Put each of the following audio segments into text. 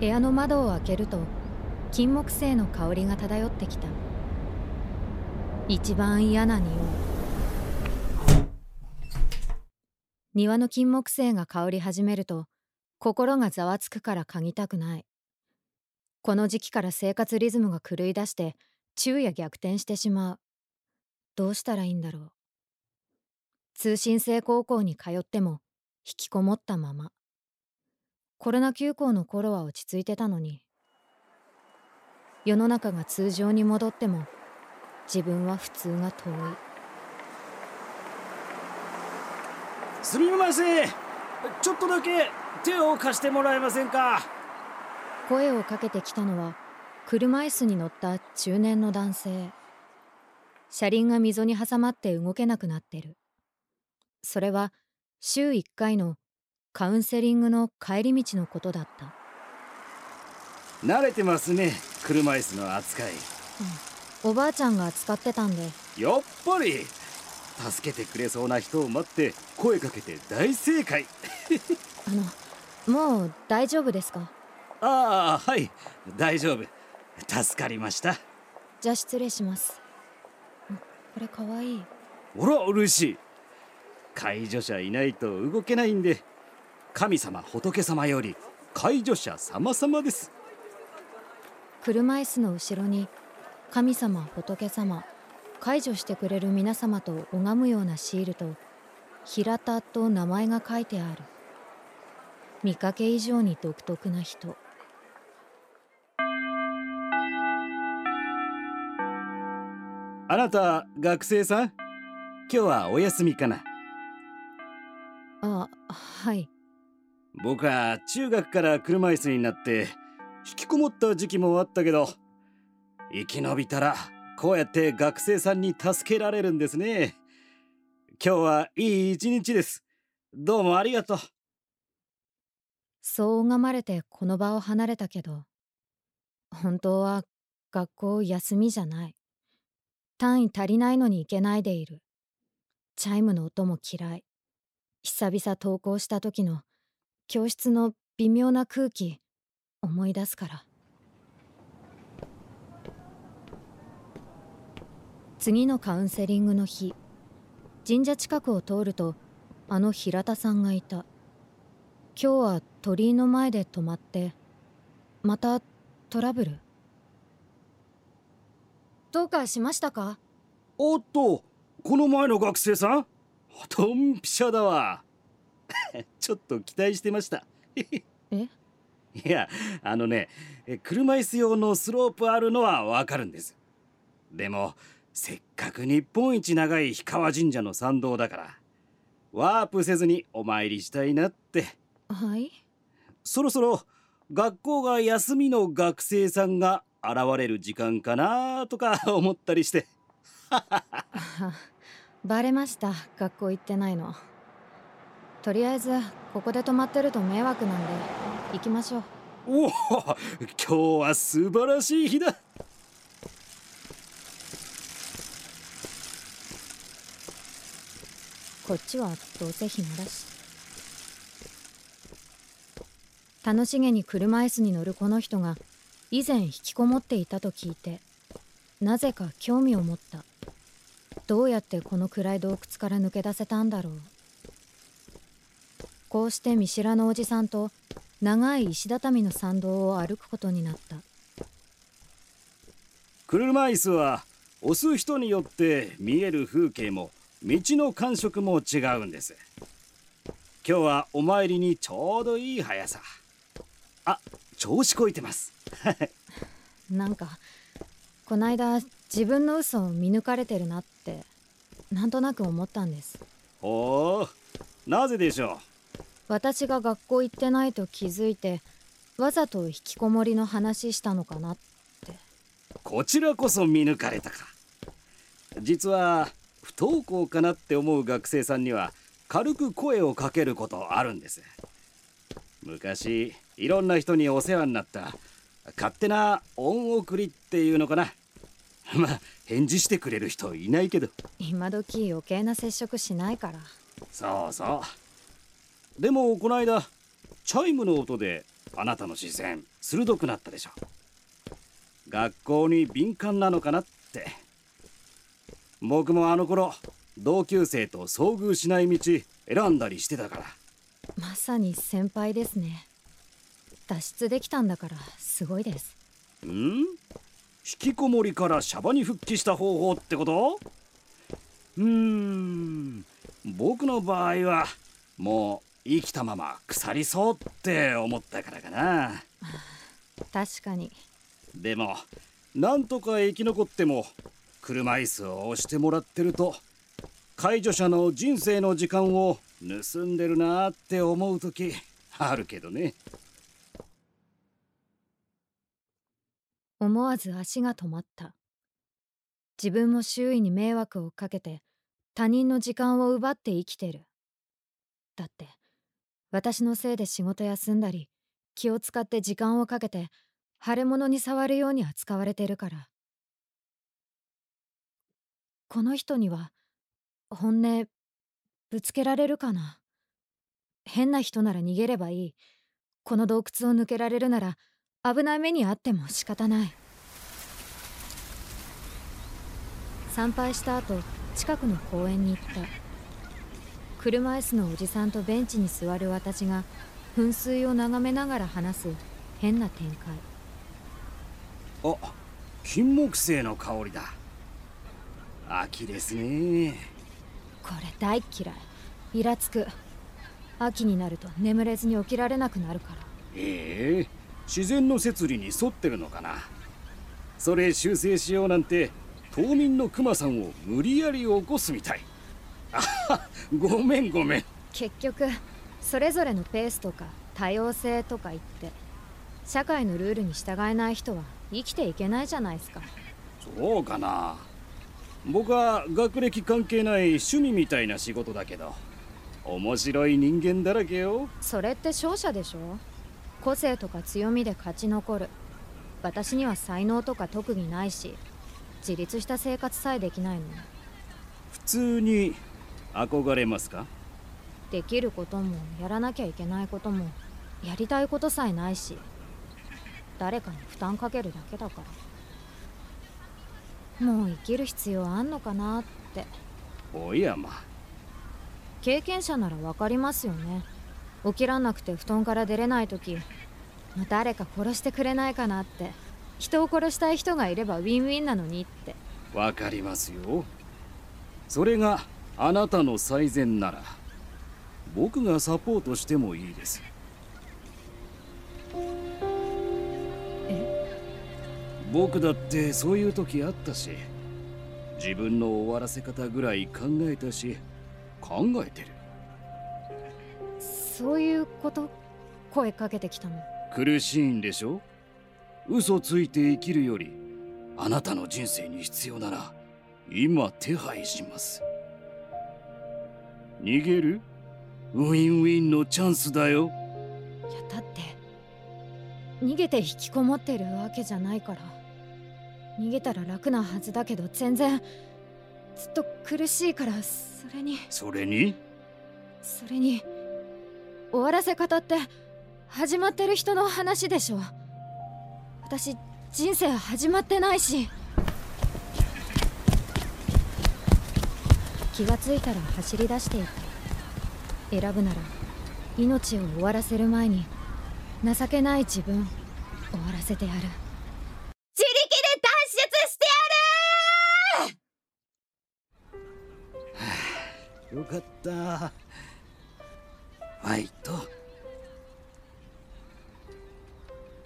部屋の窓を開けると金木犀の香りが漂ってきた。一番嫌な匂い。庭の金木犀が香り始めると心がざわつくから嗅ぎたくない。この時期から生活リズムが狂い出して昼夜逆転してしまう。どうしたらいいんだろう。通信制高校に通っても引きこもったまま。コロナ休校の頃は落ち着いてたのに。世の中が通常に戻っても自分は普通が遠い。すみません。ちょっとだけ手を貸してもらえませんか？声をかけてきたのは車椅子に乗った中年の男性。車輪が溝に挟まって動けなくなってる。それは週1回のカウンセリングの帰り道のことだった。慣れてますね車椅子の扱い、うん、おばあちゃんが扱ってたんで。やっぱり助けてくれそうな人を待って声かけて大正解。あのもう大丈夫ですか？ああはい大丈夫。助かりました。じゃあ失礼します。これかわいい。ほら嬉しい。介助者いないと動けないんで神様仏様より介助者様様です。車椅子の後ろに神様仏様解除してくれる皆様と拝むようなシールと平田と名前が書いてある。見かけ以上に独特な人。あなた学生さん？今日はお休みかな？あはい僕は中学から車椅子になって引きこもった時期もあったけど生き延びたらこうやって学生さんに助けられるんですね。今日はいい一日です。どうもありがとう。そう拝まれてこの場を離れたけど本当は学校休みじゃない。単位足りないのに行けないでいる。チャイムの音も嫌い。久々登校した時の教室の微妙な空気思い出すから。次のカウンセリングの日神社近くを通るとあの平田さんがいた。今日は鳥居の前で止まってまたトラブル？どうかしましたか？おっとこの前の学生さん？ドンピシャだわ。ちょっと期待してました。え？いやあのね車椅子用のスロープあるのはわかるんです。でもせっかく日本一長い氷川神社の参道だからワープせずにお参りしたいなって。はい。そろそろ学校が休みの学生さんが現れる時間かなとか 思ったりして。バレました。学校行ってないのとりあえずここで泊まってると迷惑なんで行きましょう。おお今日は素晴らしい日だ。こっちはどうせ暇だし。楽しげに車椅子に乗るこの人が以前引きこもっていたと聞いてなぜか興味を持った。どうやってこの暗い洞窟から抜け出せたんだろうこうして見知らぬおじさんと長い石畳の参道を歩くことになった。車椅子は押す人によって見える風景も道の感触も違うんです。今日はお参りにちょうどいい速さ。あ調子こいてます。なんかこないだ自分の嘘を見抜かれてるなってなんとなく思ったんです。ほうなぜでしょう？私が学校行ってないと気づいてわざと引きこもりの話したのかなって。こちらこそ見抜かれたか。実は不登校かなって思う学生さんには軽く声をかけることあるんです。昔いろんな人にお世話になった勝手な恩送りっていうのかな。まあ返事してくれる人いないけど。今時余計な接触しないから。そうそうでもこの間チャイムの音であなたの視線鋭くなったでしょ。学校に敏感なのかなって。僕もあの頃同級生と遭遇しない道選んだりしてたから。まさに先輩ですね。脱出できたんだからすごいです。ん？引きこもりからシャバに復帰した方法ってこと？うーん。僕の場合はもう生きたまま腐りそうって思ったからかな。確かに。でもなんとか生き残っても車椅子を押してもらってると介助者の人生の時間を盗んでるなって思う時あるけどね。思わず足が止まった。自分も周囲に迷惑をかけて他人の時間を奪って生きてる。だって私のせいで仕事休んだり気を使って時間をかけて腫れ物に触るように扱われてるから。この人には本音ぶつけられるかな？変な人なら逃げればいい。この洞窟を抜けられるなら危ない目にあっても仕方ない。参拝した後近くの公園に行った。車椅子のおじさんとベンチに座る私が噴水を眺めながら話す変な展開。あ金木犀の香りだ。秋ですね。これ大っ嫌い。イラつく。秋になると眠れずに起きられなくなるから。ええ自然の摂理に沿ってるのかな。それ修正しようなんて島民のクマさんを無理やり起こすみたいあごめんごめん。結局それぞれのペースとか多様性とか言って社会のルールに従えない人は生きていけないじゃないですか。そうかな。僕は学歴関係ない趣味みたいな仕事だけど面白い人間だらけよ。それって勝者でしょ。個性とか強みで勝ち残る。私には才能とか特技ないし自立した生活さえできないの普通に憧れますか？できることもやらなきゃいけないこともやりたいことさえないし誰かに負担かけるだけだから。もう生きる必要あんのかなって。おやま。経験者なら分かりますよね。起きらんなくて布団から出れない時誰か殺してくれないかなって。人を殺したい人がいればウィンウィンなのにって。わかりますよ。それがあなたの最善なら僕がサポートしてもいいです。え？僕だってそういう時あったし自分の終わらせ方ぐらい考えたし考えてる。そういうこと？声かけてきたの？苦しいんでしょ？嘘ついて生きるよりあなたの人生に必要なら今手配します逃げる？ウィンウィンのチャンスだよ。いやだって逃げて引きこもってるわけじゃないから。逃げたら楽なはずだけど全然ずっと苦しいからそれに。それに？それに終わらせ方って始まってる人の話でしょ。私人生始まってないし気がついたら走り出していた。選ぶなら命を終わらせる前に情けない自分終わらせてやる。自力で脱出してやる。よかった。ファイト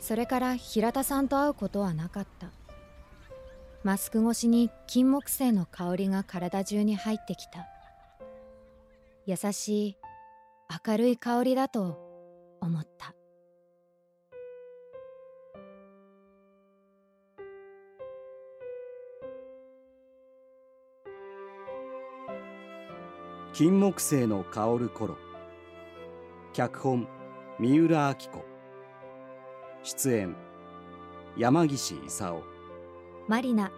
それから平田さんと会うことはなかったマスク越しに金木犀の香りが体中に入ってきた。優しい明るい香りだと思った。金木犀の香る頃。脚本三浦明子。出演山岸勲。マリナ。